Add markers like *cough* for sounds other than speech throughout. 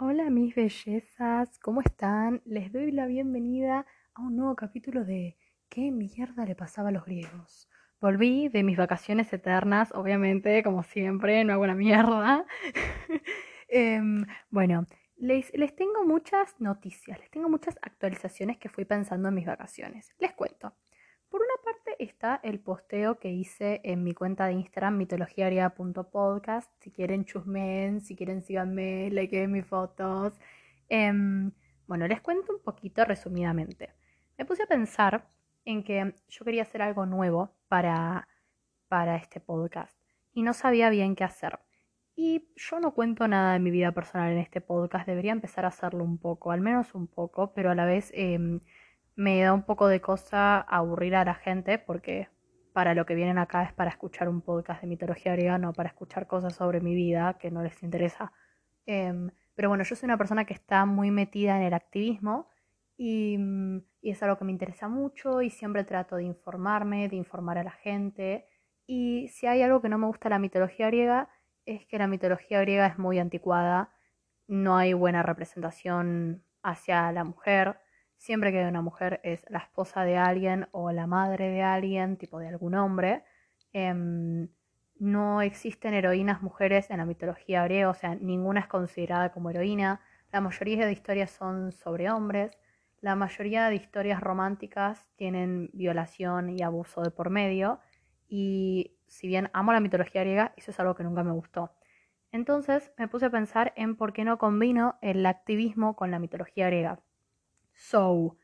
Hola mis bellezas, ¿cómo están? Les doy la bienvenida a un nuevo capítulo de ¿Qué mierda le pasaba a los griegos? Volví de mis vacaciones eternas, obviamente, como siempre, no hago una mierda. *laughs* Em, bueno, les, les tengo muchas noticias, les tengo muchas actualizaciones que fui pensando en mis vacaciones. Les cuento. Por una parte está el posteo que hice en mi cuenta de Instagram, mitologiaria.podcast. Si quieren chusmen, si quieren síganme, likeen mis fotos. Em, bueno, les cuento un poquito resumidamente. Me puse a pensar en que yo quería hacer algo nuevo para, para este podcast y no sabía bien qué hacer. Y yo no cuento nada de mi vida personal en este podcast, debería empezar a hacerlo un poco, al menos un poco, pero a la vez... Em, me da un poco de cosa aburrir a la gente porque para lo que vienen acá es para escuchar un podcast de mitología griega, no para escuchar cosas sobre mi vida que no les interesa. Em, pero bueno, yo soy una persona que está muy metida en el activismo y, mm, y, es algo que me interesa mucho y siempre trato de informarme, de informar a la gente. Y si hay algo que no me gusta de la mitología griega es que la mitología griega es muy anticuada, no hay buena representación hacia la mujer siempre que una mujer es la esposa de alguien o la madre de alguien, tipo de algún hombre, em, no existen heroínas mujeres en la mitología griega, o sea, ninguna es considerada como heroína. La mayoría de historias son sobre hombres. La mayoría de historias románticas tienen violación y abuso de por medio. Y si bien amo la mitología griega, eso es algo que nunca me gustó. Entonces me puse a pensar en por qué no combino el activismo con la mitología griega. So,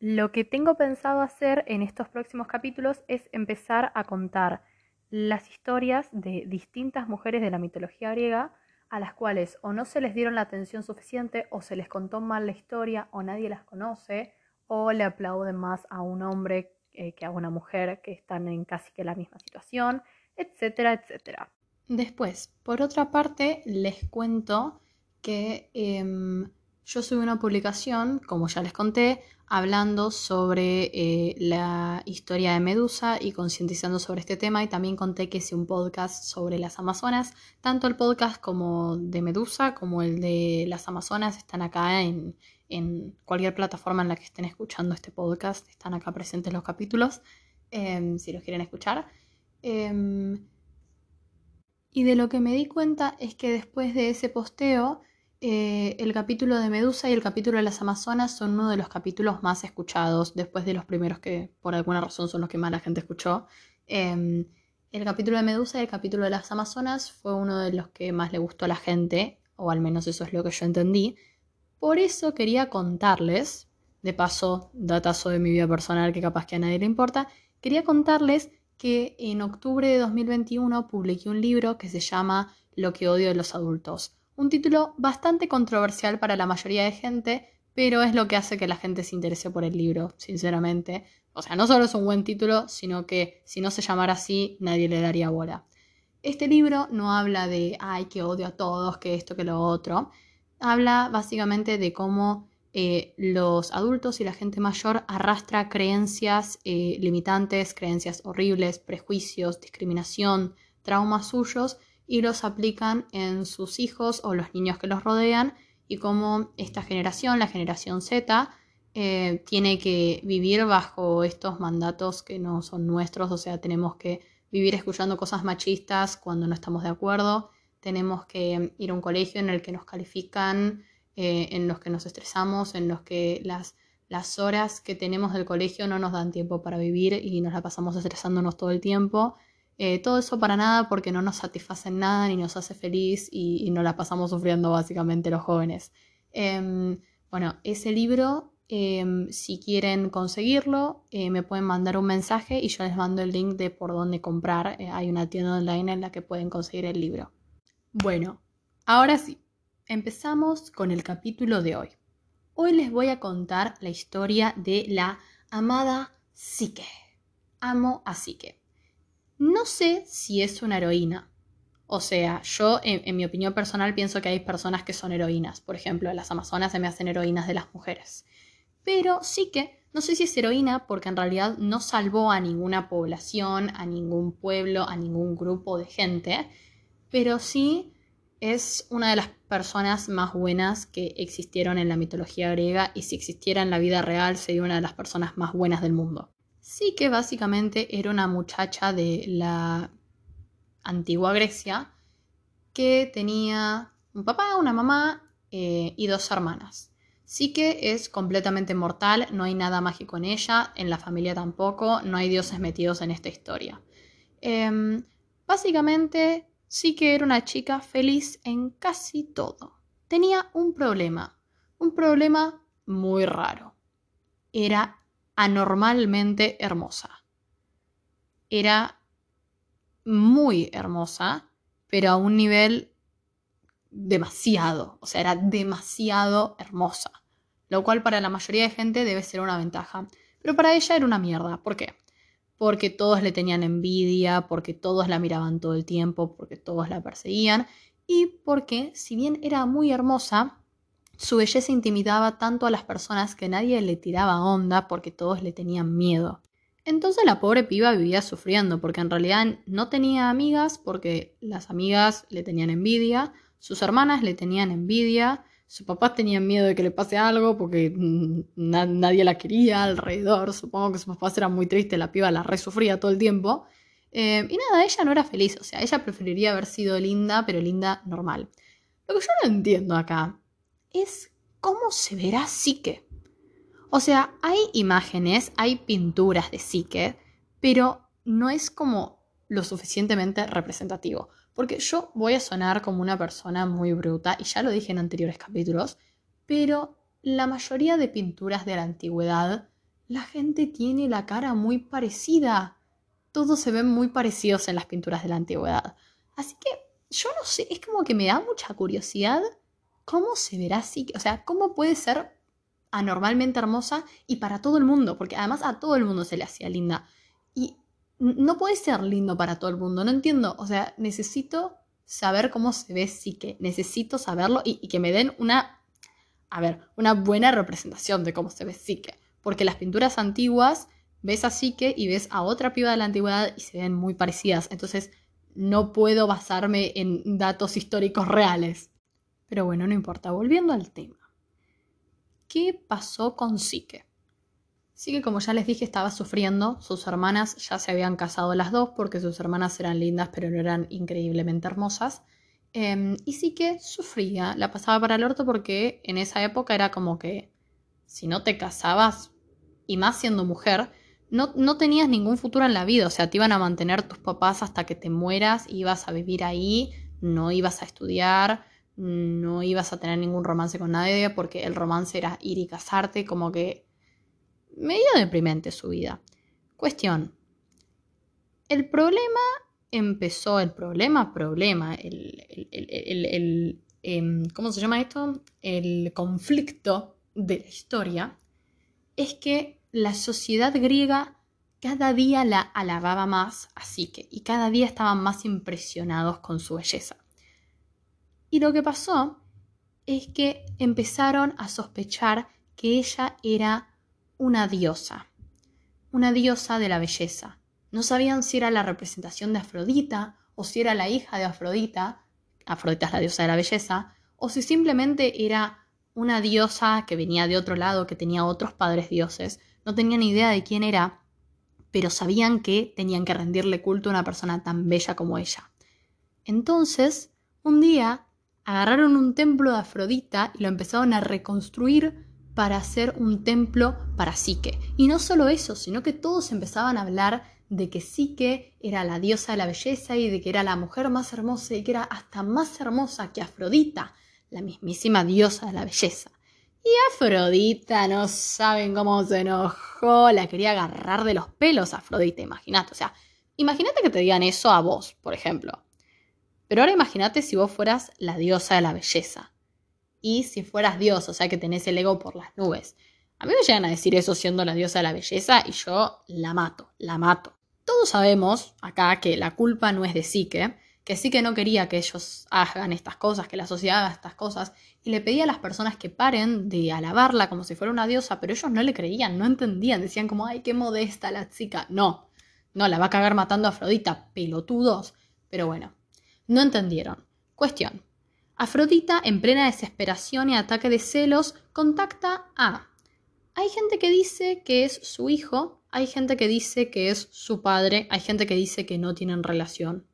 lo que tengo pensado hacer en estos próximos capítulos es empezar a contar las historias de distintas mujeres de la mitología griega a las cuales o no se les dieron la atención suficiente o se les contó mal la historia o nadie las conoce o le aplauden más a un hombre eh, que a una mujer que están en casi que la misma situación, etcétera, etcétera. Después, por otra parte, les cuento que em, yo subí una publicación, como ya les conté, hablando sobre eh, la historia de Medusa y concientizando sobre este tema y también conté que hice un podcast sobre las Amazonas. Tanto el podcast como de Medusa como el de las Amazonas están acá en, cualquier plataforma en la que estén escuchando este podcast. Están acá presentes los capítulos em, si los quieren escuchar. Em, y de lo que me di cuenta es que después de ese posteo eh, el capítulo de Medusa y el capítulo de las Amazonas son uno de los capítulos más escuchados, después de los primeros que por alguna razón son los que más la gente escuchó. Em, el capítulo de Medusa y el capítulo de las Amazonas fue uno de los que más le gustó a la gente, o al menos eso es lo que yo entendí. Por eso quería contarles, de paso, datazo de mi vida personal que capaz que a nadie le importa, quería contarles que en octubre de 2021 publiqué un libro que se llama Lo que odio de los adultos un título bastante controversial para la mayoría de gente, pero es lo que hace que la gente se interese por el libro, sinceramente. O sea, no solo es un buen título, sino que si no se llamara así, nadie le daría bola. Este libro no habla de, ay, que odio a todos, que esto, que lo otro. Habla básicamente de cómo eh, los adultos y la gente mayor arrastra creencias eh, limitantes, creencias horribles, prejuicios, discriminación, traumas suyos y los aplican en sus hijos o los niños que los rodean y cómo esta generación, la generación Z, eh, tiene que vivir bajo estos mandatos que no son nuestros, o sea, tenemos que vivir escuchando cosas machistas cuando no estamos de acuerdo, tenemos que ir a un colegio en el que nos califican, eh, en los que nos estresamos, en los que las, las horas que tenemos del colegio no nos dan tiempo para vivir y nos la pasamos estresándonos todo el tiempo eh, todo eso para nada porque no nos satisface nada ni nos hace feliz y, nos la pasamos sufriendo básicamente los jóvenes. Em, bueno, ese libro, em, si quieren conseguirlo, eh, me pueden mandar un mensaje y yo les mando el link de por dónde comprar. Eh, hay una tienda online en la que pueden conseguir el libro. Bueno, ahora sí, empezamos con el capítulo de hoy. Hoy les voy a contar la historia de la amada Psique. Amo a Psique. No sé si es una heroína. O sea, yo en, mi opinión personal pienso que hay personas que son heroínas. Por ejemplo, las amazonas se me hacen heroínas de las mujeres. Pero sí que, no sé si es heroína porque en realidad no salvó a ninguna población, a ningún pueblo, a ningún grupo de gente. Pero sí es una de las personas más buenas que existieron en la mitología griega y si existiera en la vida real sería una de las personas más buenas del mundo. Sí que básicamente era una muchacha de la antigua Grecia que tenía un papá, una mamá eh, y dos hermanas. Sí que es completamente mortal, no hay nada mágico en ella, en la familia tampoco, no hay dioses metidos en esta historia. Em, básicamente sí que era una chica feliz en casi todo. Tenía un problema, un problema muy raro. Era anormalmente hermosa. Era muy hermosa, pero a un nivel demasiado, o sea, era demasiado hermosa, lo cual para la mayoría de gente debe ser una ventaja, pero para ella era una mierda. ¿Por qué? Porque todos le tenían envidia, porque todos la miraban todo el tiempo, porque todos la perseguían y porque, si bien era muy hermosa, su belleza intimidaba tanto a las personas que nadie le tiraba onda porque todos le tenían miedo. Entonces la pobre piba vivía sufriendo porque en realidad no tenía amigas porque las amigas le tenían envidia, sus hermanas le tenían envidia, sus papás tenían miedo de que le pase algo porque mm, nadie la quería alrededor, supongo que sus papás eran muy tristes, la piba la resufría todo el tiempo. Eh, y nada, ella no era feliz, o sea, ella preferiría haber sido linda, pero linda normal. Lo que yo no entiendo acá es cómo se verá Psique. O sea, hay imágenes, hay pinturas de Psique, pero no es como lo suficientemente representativo. Porque yo voy a sonar como una persona muy bruta, y ya lo dije en anteriores capítulos, pero la mayoría de pinturas de la antigüedad, la gente tiene la cara muy parecida. Todos se ven muy parecidos en las pinturas de la antigüedad. Así que yo no sé, es como que me da mucha curiosidad cómo se verá así, o sea, cómo puede ser anormalmente hermosa y para todo el mundo, porque además a todo el mundo se le hacía linda. Y no puede ser lindo para todo el mundo, no entiendo. O sea, necesito saber cómo se ve Psique, necesito saberlo y, que me den una, a ver, una buena representación de cómo se ve Psique. Porque las pinturas antiguas ves a Psique y ves a otra piba de la antigüedad y se ven muy parecidas. Entonces, no puedo basarme en datos históricos reales. Pero bueno, no importa. Volviendo al tema. ¿Qué pasó con Psique? Sí que como ya les dije estaba sufriendo, sus hermanas ya se habían casado las dos porque sus hermanas eran lindas pero no eran increíblemente hermosas. Em, y sí que sufría, la pasaba para el orto porque en esa época era como que si no te casabas, y más siendo mujer, no, no, tenías ningún futuro en la vida, o sea, te iban a mantener tus papás hasta que te mueras, ibas a vivir ahí, no ibas a estudiar, no ibas a tener ningún romance con nadie porque el romance era ir y casarte, como que medio deprimente su vida. Cuestión. El problema empezó, el problema, problema, el, em, ¿cómo se llama esto? El conflicto de la historia es que la sociedad griega cada día la alababa más a Psique y cada día estaban más impresionados con su belleza. Y lo que pasó es que empezaron a sospechar que ella era una diosa, una diosa de la belleza. No sabían si era la representación de Afrodita o si era la hija de Afrodita, Afrodita es la diosa de la belleza, o si simplemente era una diosa que venía de otro lado, que tenía otros padres dioses. No tenían idea de quién era, pero sabían que tenían que rendirle culto a una persona tan bella como ella. Entonces, un día agarraron un templo de Afrodita y lo empezaron a reconstruir para hacer un templo para Psique. Y no solo eso, sino que todos empezaban a hablar de que Psique era la diosa de la belleza y de que era la mujer más hermosa y que era hasta más hermosa que Afrodita, la mismísima diosa de la belleza. Y Afrodita, no saben cómo se enojó, la quería agarrar de los pelos a Afrodita, imagínate. O sea, imagínate que te digan eso a vos, por ejemplo. Pero ahora imagínate si vos fueras la diosa de la belleza y si fueras Dios, o sea que tenés el ego por las nubes. A mí me llegan a decir eso siendo la diosa de la belleza y yo la mato, la mato. Todos sabemos acá que la culpa no es de Psique, que Psique no quería que ellos hagan estas cosas, que la sociedad haga estas cosas, y le pedía a las personas que paren de alabarla como si fuera una diosa, pero ellos no le creían, no entendían, decían como, ay, qué modesta la chica. No, no, la va a cagar matando a Afrodita, pelotudos. Pero bueno, no entendieron. Cuestión, Afrodita, en plena desesperación y ataque de celos, contacta a... Hay gente que dice que es su hijo, hay gente que dice que es su padre, hay gente que dice que no tienen relación.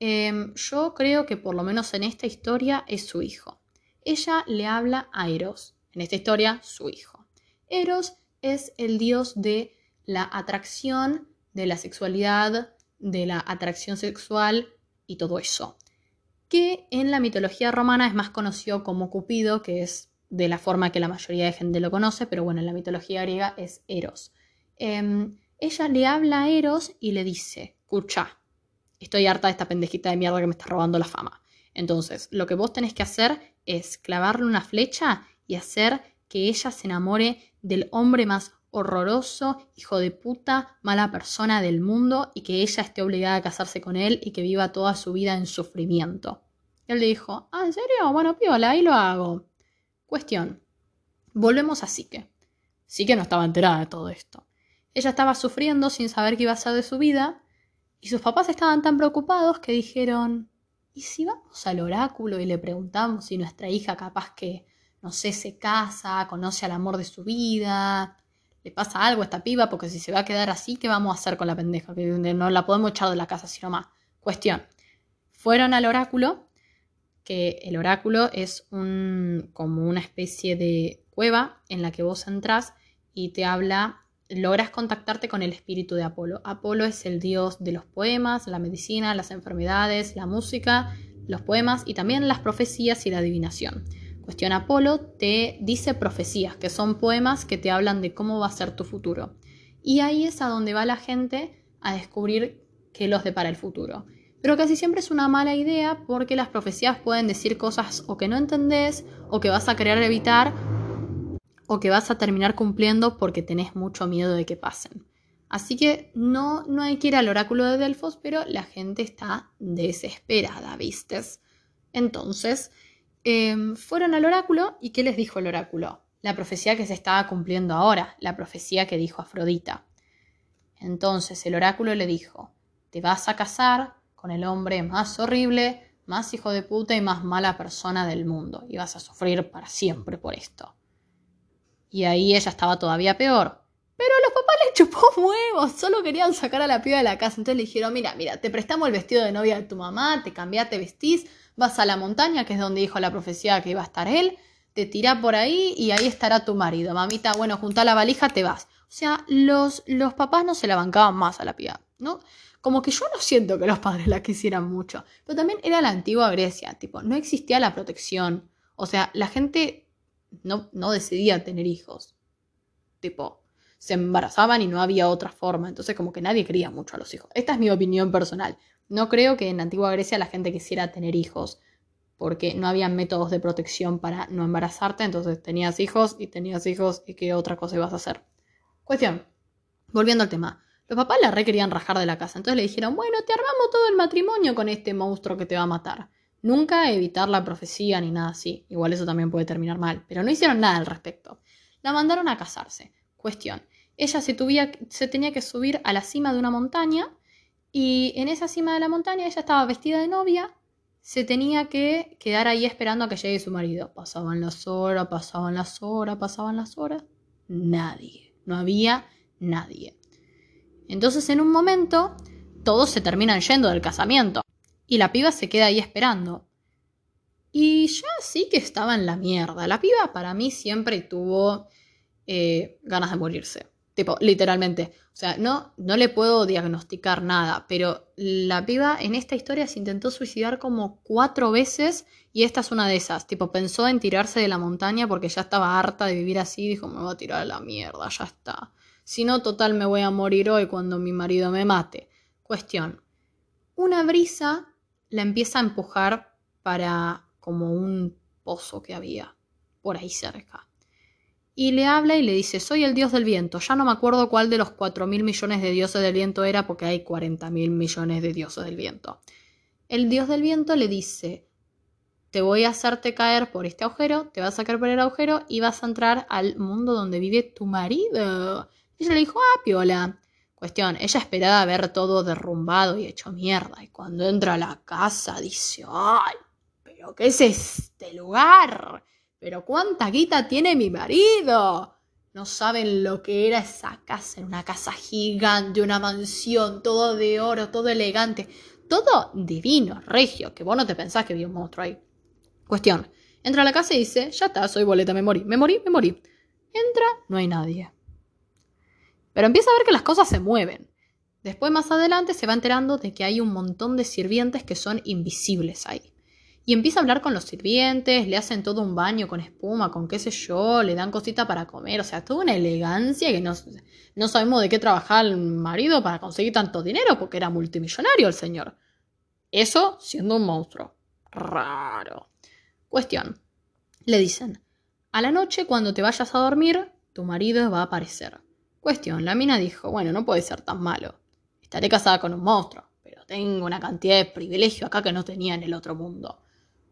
Em, yo creo que por lo menos en esta historia es su hijo. Ella le habla a Eros, en esta historia su hijo. Eros es el dios de la atracción, de la sexualidad, de la atracción sexual y todo eso. Que en la mitología romana es más conocido como Cupido, que es de la forma que la mayoría de gente lo conoce, pero bueno, en la mitología griega es Eros. Em, ella le habla a Eros y le dice, escucha, estoy harta de esta pendejita de mierda que me está robando la fama. Entonces, lo que vos tenés que hacer es clavarle una flecha y hacer que ella se enamore del hombre más horroroso, hijo de puta, mala persona del mundo y que ella esté obligada a casarse con él y que viva toda su vida en sufrimiento. Él le dijo, ah, ¿en serio? Bueno, piola, ahí lo hago. Cuestión. Volvemos a Sique. Sique no estaba enterada de todo esto. Ella estaba sufriendo sin saber qué iba a ser de su vida y sus papás estaban tan preocupados que dijeron, ¿y si vamos al oráculo y le preguntamos si nuestra hija capaz que, no sé, se casa, conoce al amor de su vida, pasa algo esta piba, porque si se va a quedar así, ¿qué vamos a hacer con la pendeja? Que no la podemos echar de la casa sino más. Cuestión. Fueron al oráculo, que el oráculo es un, como una especie de cueva en la que vos entrás y te habla logras contactarte con el espíritu de Apolo. Apolo es el dios de los poemas, la medicina, las enfermedades, la música, los poemas y también las profecías y la adivinación. Cuestión Apolo te dice profecías, que son poemas que te hablan de cómo va a ser tu futuro. Y ahí es a donde va la gente a descubrir qué los depara el futuro. Pero casi siempre es una mala idea porque las profecías pueden decir cosas o que no entendés o que vas a querer evitar o que vas a terminar cumpliendo porque tenés mucho miedo de que pasen. Así que no, no hay que ir al oráculo de Delfos, pero la gente está desesperada, ¿vistes? Entonces, em, fueron al oráculo y ¿qué les dijo el oráculo? La profecía que se estaba cumpliendo ahora, la profecía que dijo Afrodita. Entonces el oráculo le dijo, te vas a casar con el hombre más horrible, más hijo de puta y más mala persona del mundo, y vas a sufrir para siempre por esto. Y ahí ella estaba todavía peor. Pero los papás le chupó huevos, solo querían sacar a la piba de la casa. Entonces le dijeron, mira, mira, te prestamos el vestido de novia de tu mamá, te cambiaste, vestís, vas a la montaña, que es donde dijo la profecía que iba a estar él, te tirá por ahí y ahí estará tu marido. Mamita, bueno, junta la valija, te vas. O sea, los, los papás no se la bancaban más a la piba, ¿no? Como que yo no siento que los padres la quisieran mucho. Pero también era la antigua Grecia, tipo, no existía la protección. O sea, la gente no, no decidía tener hijos. Tipo, se embarazaban y no había otra forma. Entonces como que nadie quería mucho a los hijos. Esta es mi opinión personal. No creo que en antigua Grecia la gente quisiera tener hijos porque no había métodos de protección para no embarazarte, entonces tenías hijos y tenías hijos y qué otra cosa ibas a hacer. Cuestión, volviendo al tema. Los papás la re querían rajar de la casa, entonces le dijeron, bueno, te armamos todo el matrimonio con este monstruo que te va a matar. Nunca evitar la profecía ni nada así. Igual eso también puede terminar mal. Pero no hicieron nada al respecto. La mandaron a casarse. Cuestión. Ella se, se tenía que subir a la cima de una montaña y en esa cima de la montaña ella estaba vestida de novia. Se tenía que quedar ahí esperando a que llegue su marido. Pasaban las horas, pasaban las horas, pasaban las horas. Nadie. No había nadie. Entonces en un momento todos se terminan yendo del casamiento. Y la piba se queda ahí esperando. Y ya sí que estaba en la mierda. La piba para mí siempre tuvo eh, ganas de morirse. Tipo, literalmente. O sea, no, no le puedo diagnosticar nada, pero la piba en esta historia se intentó suicidar como cuatro veces y esta es una de esas. Tipo, pensó en tirarse de la montaña porque ya estaba harta de vivir así dijo, me voy a tirar a la mierda, ya está. Si no, total, me voy a morir hoy cuando mi marido me mate. Cuestión. Una brisa la empieza a empujar para como un pozo que había por ahí cerca. Y le habla y le dice, soy el dios del viento. Ya no me acuerdo cuál de los cuatro mil millones de dioses del viento era porque hay cuarenta mil millones de dioses del viento. El dios del viento le dice, te voy a hacerte caer por este agujero, te vas a caer por el agujero y vas a entrar al mundo donde vive tu marido. Y ella le dijo, ah, piola. Cuestión, ella esperaba ver todo derrumbado y hecho mierda. Y cuando entra a la casa dice, ¡ay! ¿pero qué es este lugar? ¿Pero cuánta guita tiene mi marido? No saben lo que era esa casa, una casa gigante, una mansión, todo de oro, todo elegante, todo divino, regio, que vos no te pensás que había un monstruo ahí. Cuestión, entra a la casa y dice, ya está, soy boleta, me morí, me morí, me morí. Entra, no hay nadie. Pero empieza a ver que las cosas se mueven. Después más adelante se va enterando de que hay un montón de sirvientes que son invisibles ahí. Y empieza a hablar con los sirvientes, le hacen todo un baño con espuma, con qué sé yo, le dan cosita para comer, o sea, toda una elegancia que no, no sabemos de qué trabajaba el marido para conseguir tanto dinero, porque era multimillonario el señor. Eso siendo un monstruo. Raro. Cuestión. Le dicen, a la noche cuando te vayas a dormir, tu marido va a aparecer. Cuestión, la mina dijo, bueno, no puede ser tan malo. Estaré casada con un monstruo, pero tengo una cantidad de privilegio acá que no tenía en el otro mundo.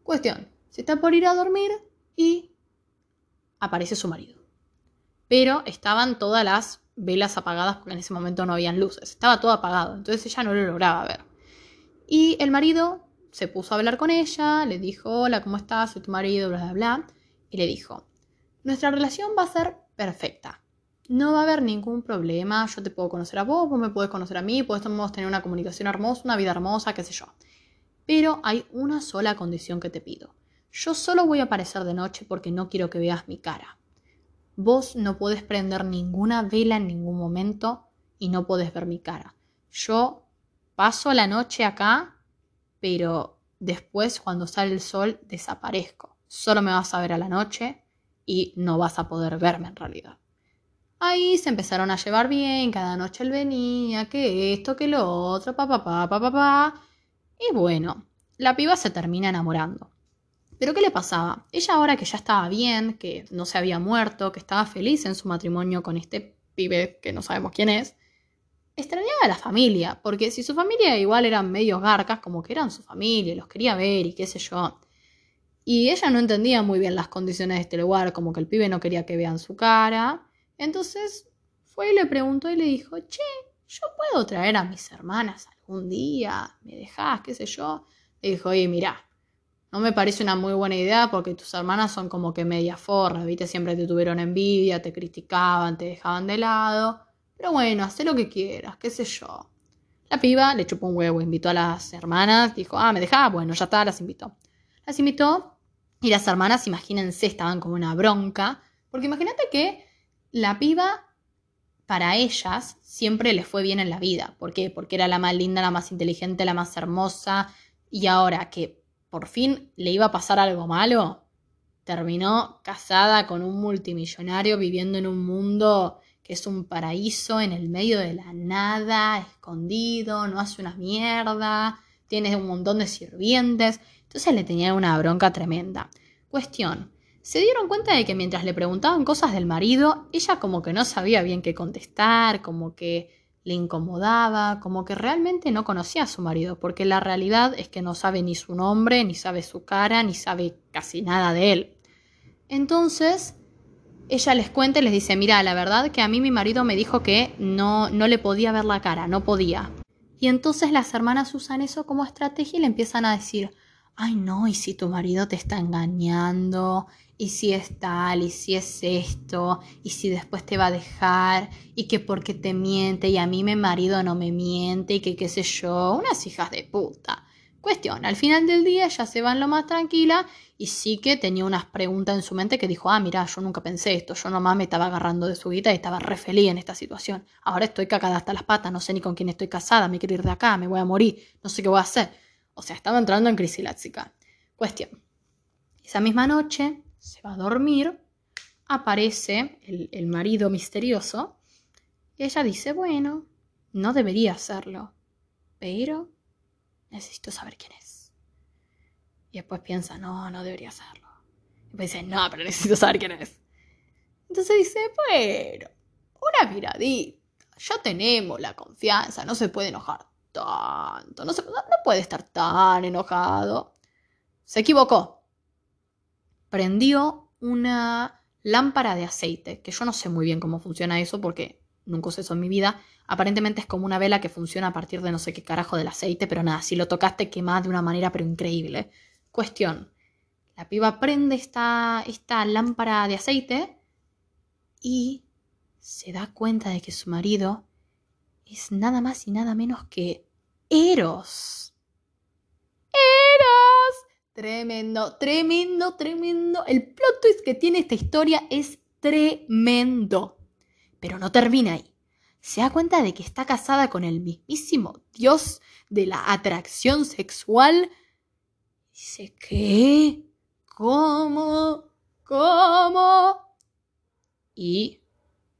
Cuestión, se está por ir a dormir y aparece su marido. Pero estaban todas las velas apagadas porque en ese momento no habían luces. Estaba todo apagado, entonces ella no lo lograba ver. Y el marido se puso a hablar con ella, le dijo, hola, ¿cómo estás? Soy tu marido, bla, bla, bla. Y le dijo, nuestra relación va a ser perfecta. No va a haber ningún problema, yo te puedo conocer a vos, vos me puedes conocer a mí, podemos tener una comunicación hermosa, una vida hermosa, qué sé yo. Pero hay una sola condición que te pido. Yo solo voy a aparecer de noche porque no quiero que veas mi cara. Vos no puedes prender ninguna vela en ningún momento y no puedes ver mi cara. Yo paso la noche acá, pero después cuando sale el sol desaparezco. Solo me vas a ver a la noche y no vas a poder verme en realidad. Ahí se empezaron a llevar bien, cada noche él venía, que esto, que lo otro, pa, pa, pa, pa, pa, pa. Y bueno, la piba se termina enamorando. Pero ¿qué le pasaba? Ella ahora que ya estaba bien, que no se había muerto, que estaba feliz en su matrimonio con este pibe que no sabemos quién es, extrañaba a la familia, porque si su familia igual eran medios garcas, como que eran su familia, los quería ver y qué sé yo. Y ella no entendía muy bien las condiciones de este lugar, como que el pibe no quería que vean su cara. Entonces fue y le preguntó y le dijo, che, yo puedo traer a mis hermanas algún día, me dejás, qué sé yo. Le dijo, oye, mira, no me parece una muy buena idea porque tus hermanas son como que media forra, viste, siempre te tuvieron envidia, te criticaban, te dejaban de lado. Pero bueno, haz lo que quieras, qué sé yo. La piba le chupó un huevo, invitó a las hermanas, dijo, ah, me dejás, bueno, ya está, las invitó. Las invitó y las hermanas, imagínense, estaban como una bronca, porque imagínate que la piba para ellas siempre les fue bien en la vida. ¿Por qué? Porque era la más linda, la más inteligente, la más hermosa. Y ahora que por fin le iba a pasar algo malo, terminó casada con un multimillonario viviendo en un mundo que es un paraíso en el medio de la nada, escondido, no hace una mierda, tiene un montón de sirvientes. Entonces le tenía una bronca tremenda. Cuestión, se dieron cuenta de que mientras le preguntaban cosas del marido, ella como que no sabía bien qué contestar, como que le incomodaba, como que realmente no conocía a su marido, porque la realidad es que no sabe ni su nombre, ni sabe su cara, ni sabe casi nada de él. Entonces, ella les cuenta y les dice, mira, la verdad que a mí mi marido me dijo que no, no le podía ver la cara, no podía. Y entonces las hermanas usan eso como estrategia y le empiezan a decir, ay no, y si tu marido te está engañando, y si es tal, y si es esto, y si después te va a dejar, y que porque te miente, y a mí mi marido no me miente, y que qué sé yo, unas hijas de puta. Cuestión, al final del día ya se van lo más tranquila y sí que tenía unas preguntas en su mente que dijo, ah, mira, yo nunca pensé esto, yo nomás me estaba agarrando de su guita y estaba re feliz en esta situación. Ahora estoy cagada hasta las patas, no sé ni con quién estoy casada, me quiero ir de acá, me voy a morir, no sé qué voy a hacer. O sea, estaba entrando en crisis láxica. Cuestión. Esa misma noche, se va a dormir, aparece el, marido misterioso y ella dice, bueno, no debería hacerlo, pero necesito saber quién es. Y después piensa, no, no debería hacerlo. Y después dice, no, pero necesito saber quién es. Entonces dice, bueno, una miradita, ya tenemos la confianza, no se puede enojar tanto, no, no puede estar tan enojado. Se equivocó prendió una lámpara de aceite, que yo no sé muy bien cómo funciona eso porque nunca usé eso en mi vida. Aparentemente es como una vela que funciona a partir de no sé qué carajo del aceite, pero nada, si lo tocaste quemás de una manera pero increíble. Cuestión, La piba prende esta, esta lámpara de aceite y se da cuenta de que su marido es nada más y nada menos que Eros. Eros. Tremendo, tremendo, tremendo. El plot twist que tiene esta historia es tremendo. Pero no termina ahí. Se da cuenta de que está casada con el mismísimo dios de la atracción sexual. Dice, ¿qué? ¿Cómo? ¿Cómo? Y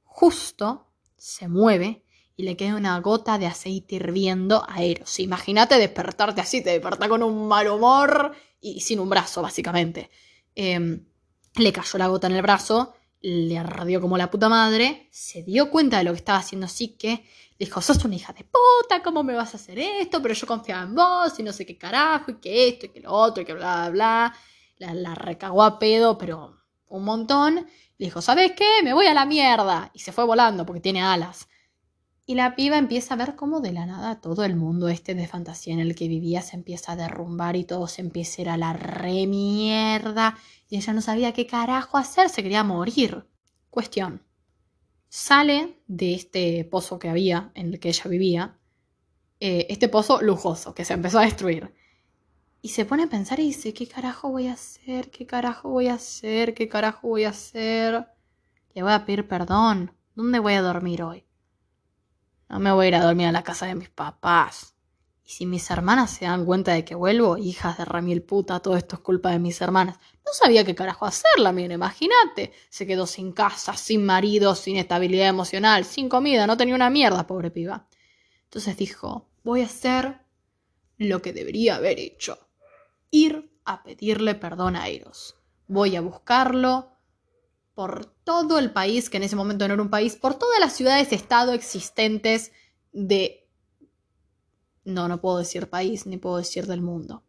justo se mueve y le queda una gota de aceite hirviendo a Eros. Imagínate despertarte así, te desperta con un mal humor y sin un brazo, básicamente. Em, le cayó la gota en el brazo, le ardió como la puta madre, se dio cuenta de lo que estaba haciendo así que dijo, sos una hija de puta, ¿cómo me vas a hacer esto? Pero yo confiaba en vos y no sé qué carajo, y que esto, y que lo otro, y que bla, bla, bla. La, la recagó a pedo, pero un montón. Le dijo, ¿sabes qué? Me voy a la mierda. Y se fue volando porque tiene alas. Y la piba empieza a ver cómo de la nada todo el mundo este de fantasía en el que vivía se empieza a derrumbar y todo se empieza a ir a la remierda. Y ella no sabía qué carajo hacer, se quería morir. Cuestión. Sale de este pozo que había, en el que ella vivía, eh, este pozo lujoso que se empezó a destruir. Y se pone a pensar y dice, ¿qué carajo voy a hacer? ¿Qué carajo voy a hacer? ¿Qué carajo voy a hacer? Le voy a pedir perdón. ¿Dónde voy a dormir hoy? No me voy a ir a dormir a la casa de mis papás. Y si mis hermanas se dan cuenta de que vuelvo, hijas de Ramiel puta, todo esto es culpa de mis hermanas. No sabía qué carajo hacerla, mira, imagínate. Se quedó sin casa, sin marido, sin estabilidad emocional, sin comida, no tenía una mierda, pobre piba. Entonces dijo, voy a hacer lo que debería haber hecho. Ir a pedirle perdón a Eros. Voy a buscarlo, por todo el país, que en ese momento no era un país, por todas las ciudades-estado existentes de... No, no puedo decir país, ni puedo decir del mundo.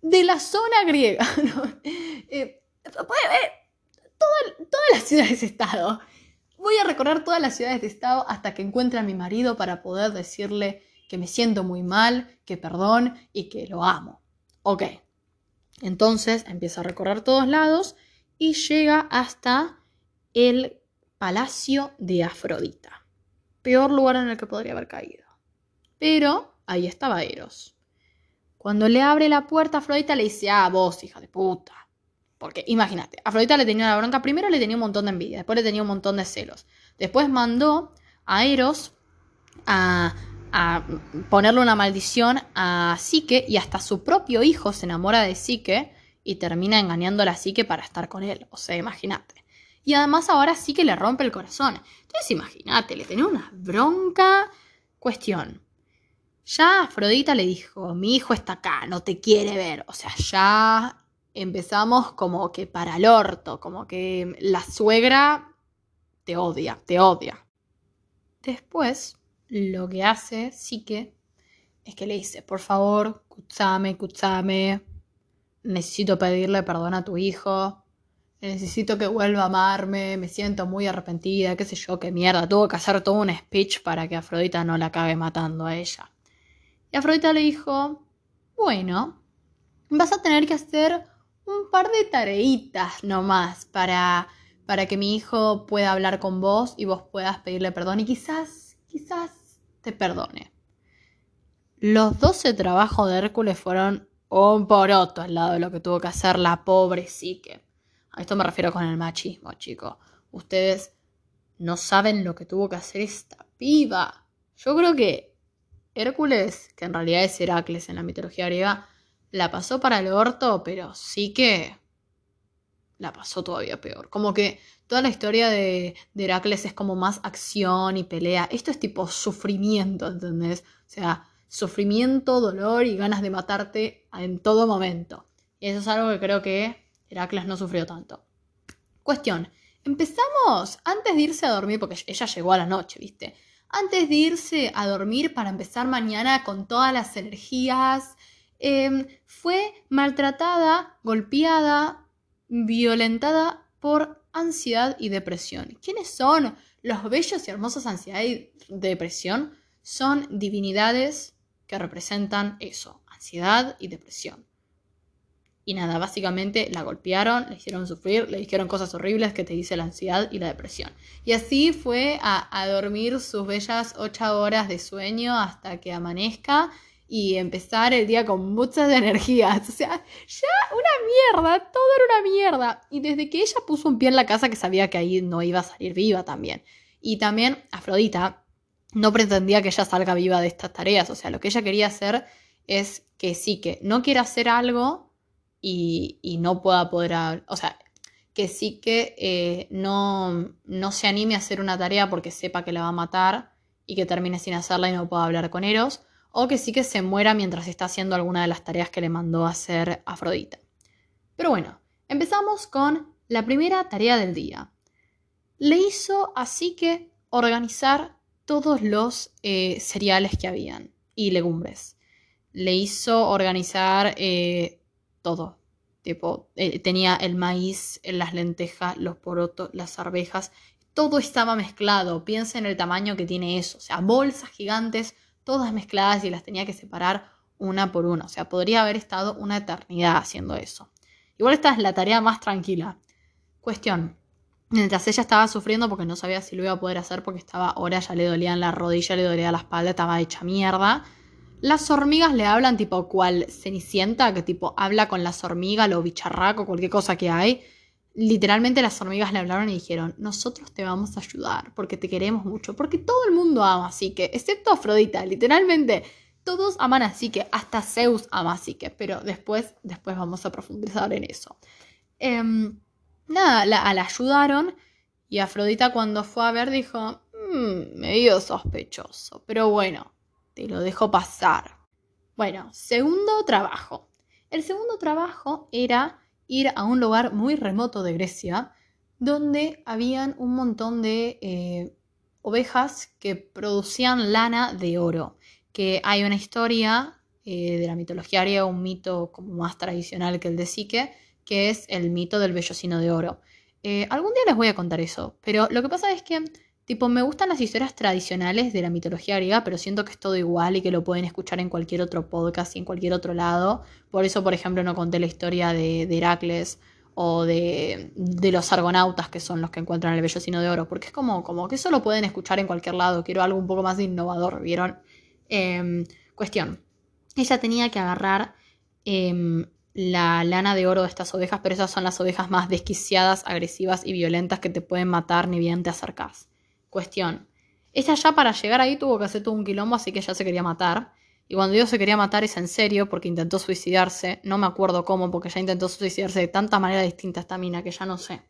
De la zona griega. *laughs* Eh, ver todas las ciudades-estado. Voy a recorrer todas las ciudades de estado hasta que encuentre a mi marido para poder decirle que me siento muy mal, que perdón y que lo amo. Ok. Entonces empieza a recorrer todos lados y llega hasta el palacio de Afrodita. Peor lugar en el que podría haber caído. Pero ahí estaba Eros. Cuando le abre la puerta Afrodita le dice, ah, vos, hija de puta. Porque imagínate, Afrodita le tenía una bronca, primero le tenía un montón de envidia, después le tenía un montón de celos. Después mandó a Eros a, a ponerle una maldición a Psique y hasta su propio hijo se enamora de Psique y termina engañando a Psique para estar con él. O sea, imagínate. Y además ahora sí que le rompe el corazón. Entonces imagínate, le tenía una bronca. Cuestión. Ya Afrodita le dijo, mi hijo está acá, no te quiere ver. O sea, ya empezamos como que para el orto, como que la suegra te odia, te odia. Después, lo que hace sí que es que le dice, por favor, Kutsame, Kutsame, necesito pedirle perdón a tu hijo, necesito que vuelva a amarme, me siento muy arrepentida, qué sé yo, qué mierda. Tuvo que hacer todo un speech para que Afrodita no la acabe matando a ella. Y Afrodita le dijo, bueno, vas a tener que hacer un par de tareitas nomás para, para que mi hijo pueda hablar con vos y vos puedas pedirle perdón y quizás, quizás te perdone. Los doce trabajos de Hércules fueron un poroto al lado de lo que tuvo que hacer la pobre Psique. A esto me refiero con el machismo, chicos. Ustedes no saben lo que tuvo que hacer esta piba. Yo creo que Hércules, que en realidad es Heracles en la mitología griega, la pasó para el orto, pero sí que la pasó todavía peor. Como que toda la historia de, de, Heracles es como más acción y pelea. Esto es tipo sufrimiento, ¿entendés? O sea, sufrimiento, dolor y ganas de matarte en todo momento. Y eso es algo que creo que Heracles no sufrió tanto. Cuestión, empezamos antes de irse a dormir, porque ella llegó a la noche, ¿viste? Antes de irse a dormir para empezar mañana con todas las energías, em, fue maltratada, golpeada, violentada por ansiedad y depresión. ¿Quiénes son los bellos y hermosos ansiedad y depresión? Son divinidades que representan eso, ansiedad y depresión Y nada, básicamente la golpearon, le hicieron sufrir, le dijeron cosas horribles que te dice la ansiedad y la depresión. Y así fue a, a dormir sus bellas ocho horas de sueño hasta que amanezca y empezar el día con muchas *laughs* energías. O sea, ya una mierda, todo era una mierda. Y desde que ella puso un pie en la casa que sabía que ahí no iba a salir viva también. Y también Afrodita no pretendía que ella salga viva de estas tareas. O sea, lo que ella quería hacer es que sí, que no quiera hacer algo y, no pueda poder, o sea, que sí que eh, no, no se anime a hacer una tarea porque sepa que la va a matar y que termine sin hacerla y no pueda hablar con Eros, o que sí que se muera mientras está haciendo alguna de las tareas que le mandó a hacer Afrodita. Pero bueno, empezamos con la primera tarea del día. Le hizo así que organizar todos los eh, cereales que habían y legumbres. Le hizo organizar eh, todo. Tipo, eh, tenía el maíz, las lentejas, los porotos, las arvejas. Todo estaba mezclado. Piensa en el tamaño que tiene eso. O sea, bolsas gigantes, todas mezcladas y las tenía que separar una por una. O sea, podría haber estado una eternidad haciendo eso. Igual esta es la tarea más tranquila. Cuestión. Mientras ella estaba sufriendo porque no sabía si lo iba a poder hacer porque estaba ahora ya le dolían la rodilla, le dolía la espalda, estaba hecha mierda. Las hormigas le hablan tipo cual cenicienta, que tipo habla con las hormigas, lo bicharraco, cualquier cosa que hay. Literalmente las hormigas le hablaron y dijeron, nosotros te vamos a ayudar porque te queremos mucho, porque todo el mundo ama así que, excepto Afrodita, literalmente todos aman así que, hasta Zeus ama así que, pero después, después vamos a profundizar en eso. Em, nada, la, ayudaron y Afrodita cuando fue a ver dijo, mmm, medio sospechoso, pero bueno, lo dejo pasar. Bueno, segundo trabajo. El segundo trabajo era ir a un lugar muy remoto de Grecia, donde habían un montón de eh, ovejas que producían lana de oro. Que hay una historia eh, de la mitología griega, un mito como más tradicional que el de Psique, que es el mito del vellocino de oro. Eh, algún día les voy a contar eso, pero lo que pasa es que Tipo, me gustan las historias tradicionales de la mitología griega, pero siento que es todo igual y que lo pueden escuchar en cualquier otro podcast y en cualquier otro lado. Por eso, por ejemplo, no conté la historia de, Heracles o de, los argonautas, que son los que encuentran el vellocino de oro, porque es como, como que eso lo pueden escuchar en cualquier lado. Quiero algo un poco más innovador, ¿vieron? Em, cuestión. Ella tenía que agarrar em, la lana de oro de estas ovejas, pero esas son las ovejas más desquiciadas, agresivas y violentas que te pueden matar ni bien te acercas. Cuestión. Ella ya para llegar ahí tuvo que hacer todo un quilombo, así que ya se quería matar. Y cuando digo se quería matar es en serio, porque intentó suicidarse. No me acuerdo cómo, porque ya intentó suicidarse de tanta manera distinta esta mina que ya no sé.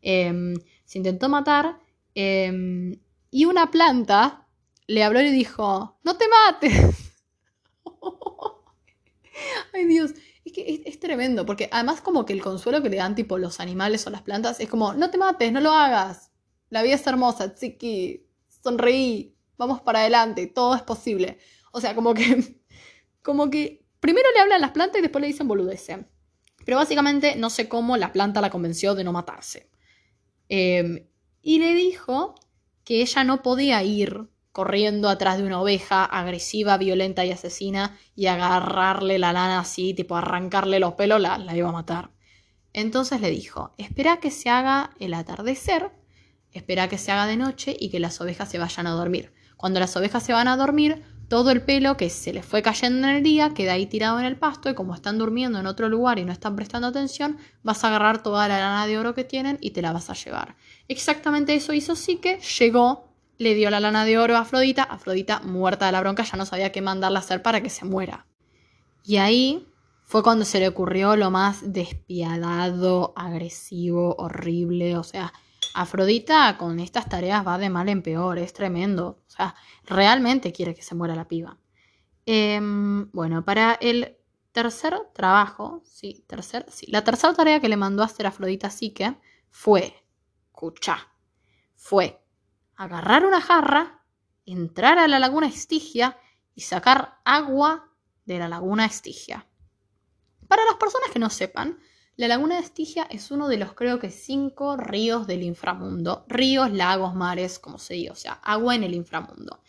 Em, se intentó matar. Em, y una planta le habló y le dijo: ¡No te mates! *laughs* Ay Dios, es que es, es, tremendo, porque además como que el consuelo que le dan tipo los animales o las plantas es como, no te mates, no lo hagas, la vida es hermosa, chiqui, sonreí, vamos para adelante, todo es posible. O sea, como que, *laughs* como que primero le hablan las plantas y después le dicen boludece. Pero básicamente no sé cómo la planta la convenció de no matarse. Em, y le dijo que ella no podía ir corriendo atrás de una oveja agresiva, violenta y asesina y agarrarle la lana así, tipo arrancarle los pelos, la, la iba a matar. Entonces le dijo, espera que se haga el atardecer espera que se haga de noche y que las ovejas se vayan a dormir. Cuando las ovejas se van a dormir, todo el pelo que se les fue cayendo en el día queda ahí tirado en el pasto y como están durmiendo en otro lugar y no están prestando atención, vas a agarrar toda la lana de oro que tienen y te la vas a llevar. Exactamente eso hizo que llegó, le dio la lana de oro a Afrodita, Afrodita muerta de la bronca ya no sabía qué mandarla a hacer para que se muera. Y ahí fue cuando se le ocurrió lo más despiadado, agresivo, horrible, o sea, Afrodita con estas tareas va de mal en peor, es tremendo. O sea, realmente quiere que se muera la piba. Em, bueno, para el tercer trabajo, sí, tercer, sí, la tercera tarea que le mandó a hacer Afrodita Psique fue, escucha, fue agarrar una jarra, entrar a la laguna Estigia y sacar agua de la laguna Estigia. Para las personas que no sepan, la laguna de Estigia es uno de los creo que cinco ríos del inframundo. Ríos, lagos, mares, como se dice, o sea, agua en el inframundo.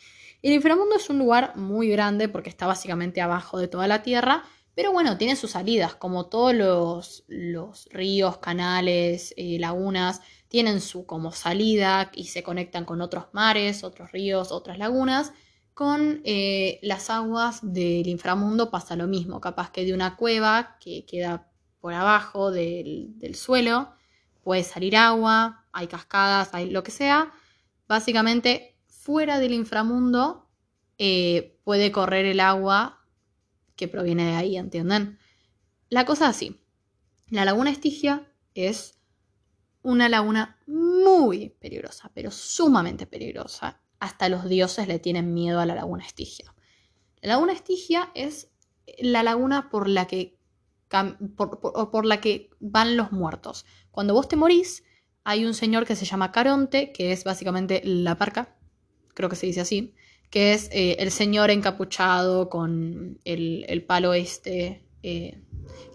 El inframundo es un lugar muy grande porque está básicamente abajo de toda la Tierra, Pero bueno, tiene sus salidas, como todos los, ríos, canales, eh, lagunas, tienen su como salida y se conectan con otros mares, otros ríos, otras lagunas. Con eh, las aguas del inframundo pasa lo mismo, capaz que de una cueva que queda por abajo del, suelo, puede salir agua, hay cascadas, hay lo que sea. Básicamente, fuera del inframundo eh, puede correr el agua que proviene de ahí, ¿entienden? La cosa así. La laguna Estigia es una laguna muy peligrosa, pero sumamente peligrosa. Hasta los dioses le tienen miedo a la laguna Estigia. La laguna Estigia es la laguna por la que, por, por, la que van los muertos. Cuando vos te morís, hay un señor que se llama Caronte, que es básicamente la parca, creo que se dice así, que es eh, el señor encapuchado con el, el palo este eh,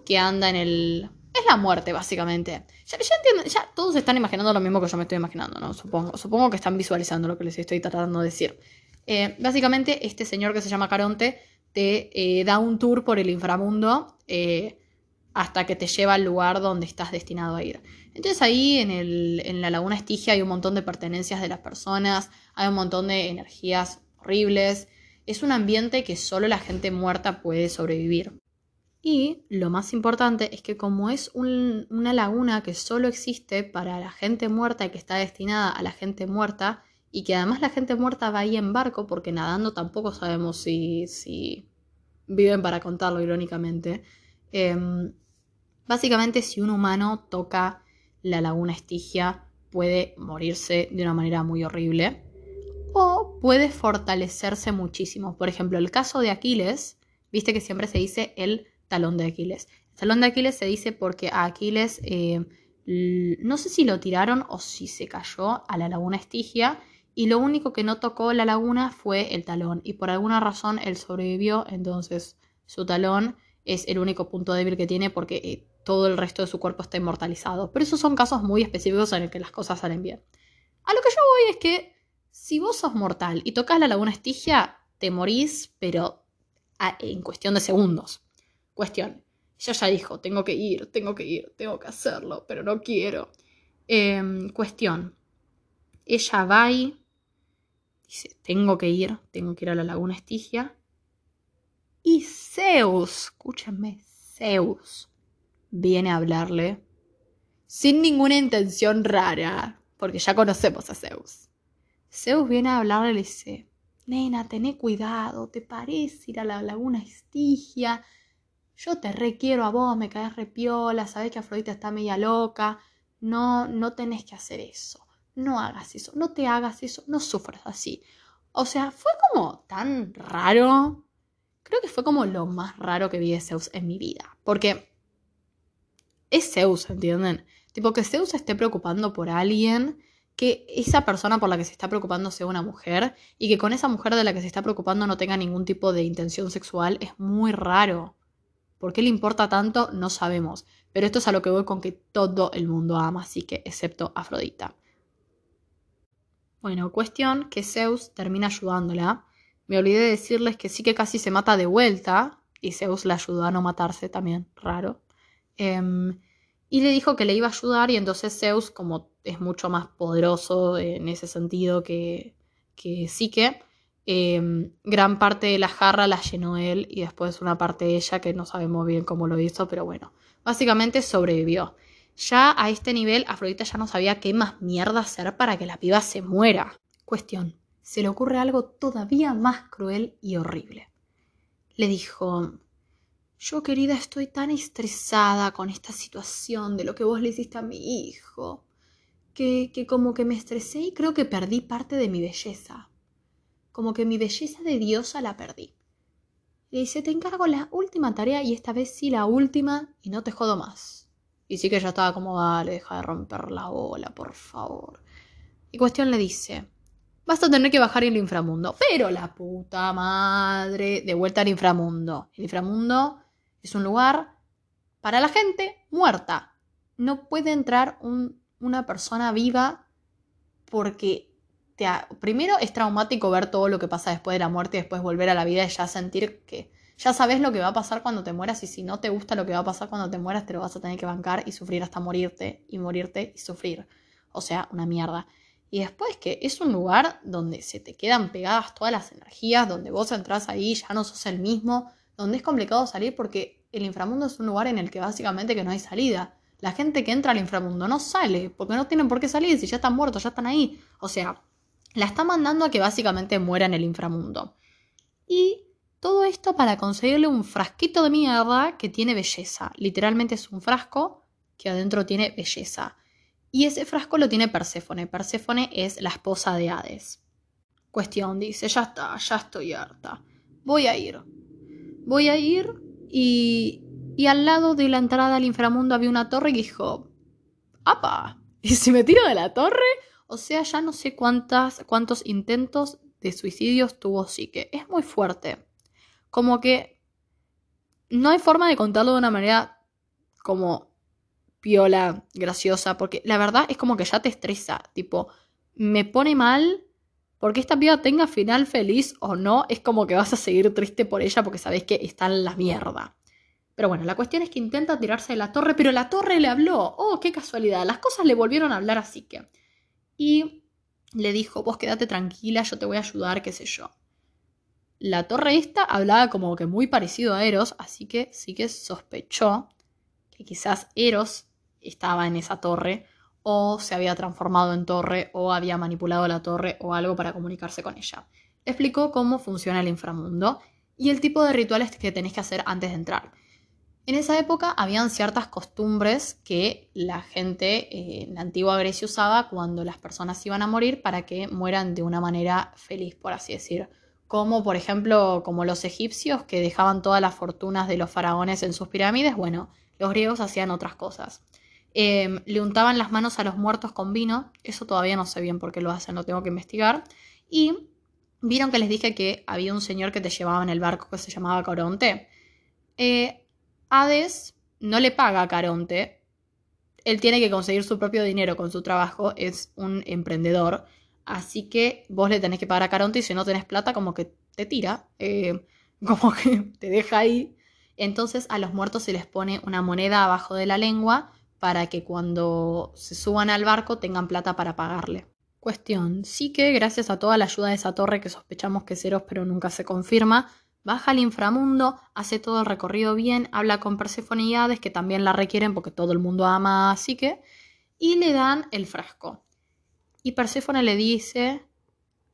que anda en el... Es la muerte, básicamente. Ya, ya entienden, ya todos están imaginando lo mismo que yo me estoy imaginando, ¿no? Supongo, supongo que están visualizando lo que les estoy tratando de decir. Eh, básicamente, este señor que se llama Caronte te da un tour por el inframundo hasta que te lleva al lugar donde estás destinado a ir. Entonces ahí en, el, en la laguna Estigia hay un montón de pertenencias de las personas, hay un montón de energías horribles. Es un ambiente que solo la gente muerta puede sobrevivir. Y lo más importante es que como es un, una laguna que solo existe para la gente muerta y que está destinada a la gente muerta, y que además la gente muerta va ahí en barco, porque nadando tampoco sabemos si, si viven para contarlo, irónicamente. Eh, básicamente, si un humano toca la laguna Estigia, puede morirse de una manera muy horrible o puede fortalecerse muchísimo. Por ejemplo, el caso de Aquiles, viste que siempre se dice el talón de Aquiles. El talón de Aquiles se dice porque a Aquiles eh, no sé si lo tiraron o si se cayó a la laguna Estigia y lo único que no tocó la laguna fue el talón y por alguna razón él sobrevivió, entonces su talón es el único punto débil que tiene porque eh, todo el resto de su cuerpo está inmortalizado. Pero esos son casos muy específicos en los que las cosas salen bien. A lo que yo voy es que si vos sos mortal y tocas la laguna Estigia, te morís, pero en cuestión de segundos. Cuestión. Ella ya dijo, tengo que ir, tengo que ir, tengo que hacerlo, pero no quiero. Eh, cuestión. Ella va y dice, tengo que ir, tengo que ir a la laguna Estigia. Y Zeus, escúchenme, Zeus viene a hablarle sin ninguna intención rara, porque ya conocemos a Zeus. Zeus viene a hablarle y le dice, nena, tené cuidado, ¿te parece ir a la laguna Estigia? Yo te requiero a vos, me caes repiola, sabés que Afrodita está media loca. No, no tenés que hacer eso. No hagas eso, no te hagas eso, no sufras así. O sea, fue como tan raro. Creo que fue como lo más raro que vi de Zeus en mi vida. Porque es Zeus, ¿entienden? Tipo que Zeus esté preocupando por alguien, que esa persona por la que se está preocupando sea una mujer y que con esa mujer de la que se está preocupando no tenga ningún tipo de intención sexual es muy raro. ¿Por qué le importa tanto? No sabemos. Pero esto es a lo que voy con que todo el mundo ama, así que excepto Afrodita. Bueno, cuestión que Zeus termina ayudándola. Me olvidé de decirles que sí que casi se mata de vuelta y Zeus la ayudó a no matarse también, raro. Um, y le dijo que le iba a ayudar y entonces Zeus, como es mucho más poderoso en ese sentido que, que Psique, eh, gran parte de la jarra la llenó él y después una parte de ella que no sabemos bien cómo lo hizo, pero bueno, básicamente sobrevivió. Ya a este nivel, Afrodita ya no sabía qué más mierda hacer para que la piba se muera. Cuestión, se le ocurre algo todavía más cruel y horrible. Le dijo, yo querida estoy tan estresada con esta situación de lo que vos le hiciste a mi hijo, que, que como que me estresé y creo que perdí parte de mi belleza. Como que mi belleza de diosa la perdí. Le dice, te encargo la última tarea y esta vez sí la última y no te jodo más. Y sí que ya estaba como, dale, deja de romper la bola, por favor. Y cuestión le dice, vas a tener que bajar el inframundo. Pero la puta madre, de vuelta al inframundo. El inframundo es un lugar para la gente muerta. No puede entrar un, una persona viva porque te, primero es traumático ver todo lo que pasa después de la muerte y después volver a la vida y ya sentir que Ya sabes lo que va a pasar cuando te mueras y si no te gusta lo que va a pasar cuando te mueras, te lo vas a tener que bancar y sufrir hasta morirte y morirte y sufrir. O sea, una mierda. Y después que es un lugar donde se te quedan pegadas todas las energías, donde vos entras ahí, ya no sos el mismo, donde es complicado salir porque el inframundo es un lugar en el que básicamente que no hay salida. La gente que entra al inframundo no sale, porque no tienen por qué salir si ya están muertos, ya están ahí. O sea, la está mandando a que básicamente muera en el inframundo. Y todo esto para conseguirle un frasquito de mierda que tiene belleza. Literalmente es un frasco que adentro tiene belleza. Y ese frasco lo tiene Perséfone. Perséfone es la esposa de Hades. Cuestión, dice, ya está, ya estoy harta. Voy a ir. Voy a ir y, y al lado de la entrada al inframundo había una torre y dijo, ¡apa! *laughs* ¿Y si me tiro de la torre? O sea, ya no sé cuántas, cuántos intentos de suicidios tuvo Psique. Es muy fuerte. Como que no hay forma de contarlo de una manera como piola, graciosa, porque la verdad es como que ya te estresa, tipo, me pone mal porque esta piba tenga final feliz o no, es como que vas a seguir triste por ella porque sabes que está en la mierda. Pero bueno, la cuestión es que intenta tirarse de la torre, pero la torre le habló. Oh, qué casualidad. Las cosas le volvieron a hablar así que. Y le dijo, vos quédate tranquila, yo te voy a ayudar, qué sé yo. La torre esta hablaba como que muy parecido a Eros, así que sí que sospechó que quizás Eros estaba en esa torre o se había transformado en torre o había manipulado la torre o algo para comunicarse con ella. Explicó cómo funciona el inframundo y el tipo de rituales que tenés que hacer antes de entrar. En esa época habían ciertas costumbres que la gente eh, en la antigua Grecia usaba cuando las personas iban a morir para que mueran de una manera feliz, por así decir. Como por ejemplo, como los egipcios que dejaban todas las fortunas de los faraones en sus pirámides, bueno, los griegos hacían otras cosas. Em, le untaban las manos a los muertos con vino. Eso todavía no sé bien por qué lo hacen, lo tengo que investigar. Y vieron que les dije que había un señor que te llevaba en el barco que se llamaba Caronte. Eh, Hades no le paga a Caronte. Él tiene que conseguir su propio dinero con su trabajo. Es un emprendedor. Así que vos le tenés que pagar a Caronte y si no tenés plata, como que te tira. Eh, *laughs* como que te deja ahí. Entonces a los muertos se les pone una moneda abajo de la lengua para que cuando se suban al barco tengan plata para pagarle. Cuestión, sí que gracias a toda la ayuda de esa torre que sospechamos que es Eros pero nunca se confirma, baja al inframundo, hace todo el recorrido bien, habla con Persephone y Hades que también la requieren porque todo el mundo ama a Psique y le dan el frasco. Y Perséfone le dice,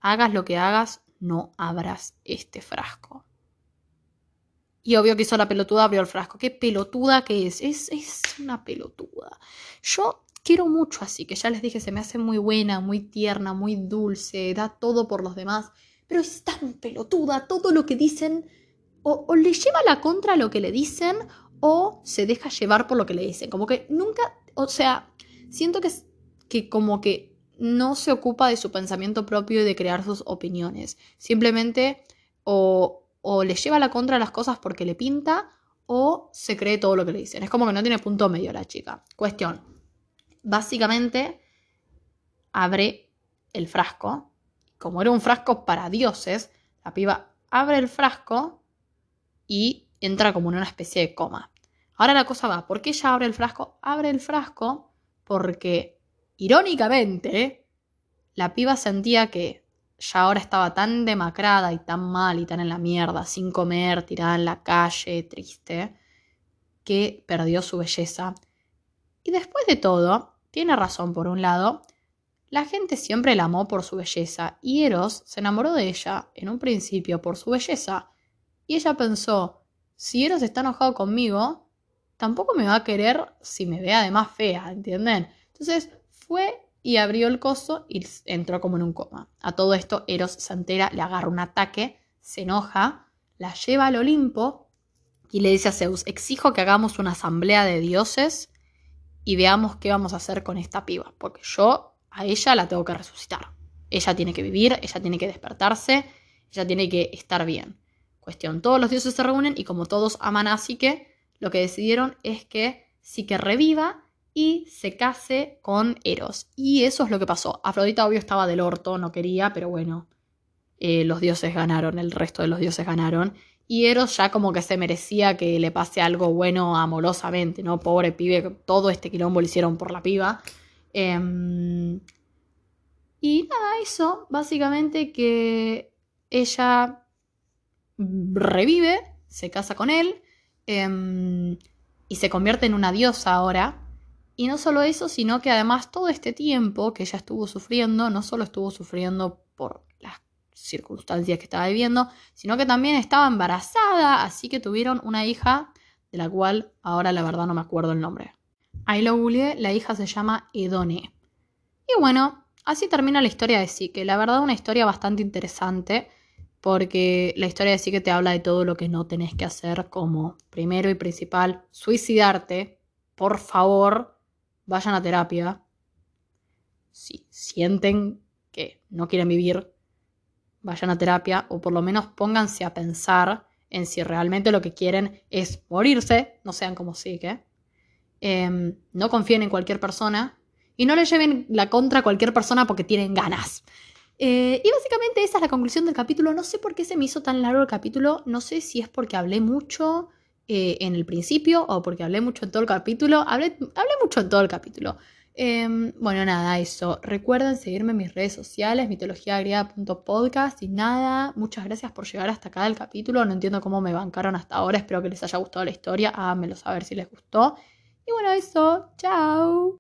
hagas lo que hagas, no abras este frasco. Y obvio que hizo la pelotuda, abrió el frasco. Qué pelotuda que es. Es, es una pelotuda. Yo quiero mucho así, que ya les dije, se me hace muy buena, muy tierna, muy dulce, da todo por los demás. Pero es tan pelotuda, todo lo que dicen, o, le lleva la contra lo que le dicen, o se deja llevar por lo que le dicen. Como que nunca, o sea, siento que, que como que no se ocupa de su pensamiento propio y de crear sus opiniones. Simplemente o, o le lleva la contra las cosas porque le pinta o se cree todo lo que le dicen. Es como que no tiene punto medio la chica. Cuestión. Básicamente abre el frasco. Como era un frasco para dioses, la piba abre el frasco y entra como en una especie de coma. Ahora la cosa va, ¿por qué ella abre el frasco? Abre el frasco porque, irónicamente, la piba sentía que ya ahora estaba tan demacrada y tan mal y tan en la mierda, sin comer, tirada en la calle, triste, que perdió su belleza. Y después de todo, tiene razón por un lado, la gente siempre la amó por su belleza y Eros se enamoró de ella en un principio por su belleza. Y ella pensó, si Eros está enojado conmigo, tampoco me va a querer si me ve además fea, ¿entienden? Entonces fue y abrió el coso y entró como en un coma. A todo esto, Eros se entera, le agarra un ataque, se enoja, la lleva al Olimpo y le dice a Zeus, exijo que hagamos una asamblea de dioses y veamos qué vamos a hacer con esta piba, porque yo a ella la tengo que resucitar. Ella tiene que vivir, ella tiene que despertarse, ella tiene que estar bien. Cuestión, todos los dioses se reúnen y como todos aman a Psique, lo que decidieron es que Psique reviva y se case con Eros. Y eso es lo que pasó. Afrodita obvio estaba del orto, no quería, pero bueno, eh, los dioses ganaron, el resto de los dioses ganaron Y Eros ya como que se merecía que le pase algo bueno amorosamente, ¿no? Pobre pibe, todo este quilombo lo hicieron por la piba. Em, y nada, eso, básicamente que ella revive, se casa con él em, y se convierte en una diosa ahora. Y no solo eso, sino que además todo este tiempo que ella estuvo sufriendo, no solo estuvo sufriendo por las circunstancias que estaba viviendo, sino que también estaba embarazada, así que tuvieron una hija de la cual ahora la verdad no me acuerdo el nombre. Ahí lo googleé, la hija se llama Edone. Y bueno, así termina la historia de Sique. La verdad una historia bastante interesante porque la historia de que te habla de todo lo que no tenés que hacer como primero y principal, suicidarte. Por favor, vayan a terapia. Si sienten que no quieren vivir, vayan a terapia o por lo menos pónganse a pensar en si realmente lo que quieren es morirse, no sean como sí que. Em, no confíen en cualquier persona y no le lleven la contra a cualquier persona porque tienen ganas. Eh, y básicamente esa es la conclusión del capítulo. No sé por qué se me hizo tan largo el capítulo. No sé si es porque hablé mucho eh, en el principio o porque hablé mucho en todo el capítulo. Hablé, hablé mucho en todo el capítulo. Em, bueno, nada, eso. Recuerden seguirme en mis redes sociales, mitologiagriega.podcast y nada. Muchas gracias por llegar hasta acá del capítulo. No entiendo cómo me bancaron hasta ahora. Espero que les haya gustado la historia. Háganmelo saber si les gustó. Y bueno, eso. Chao.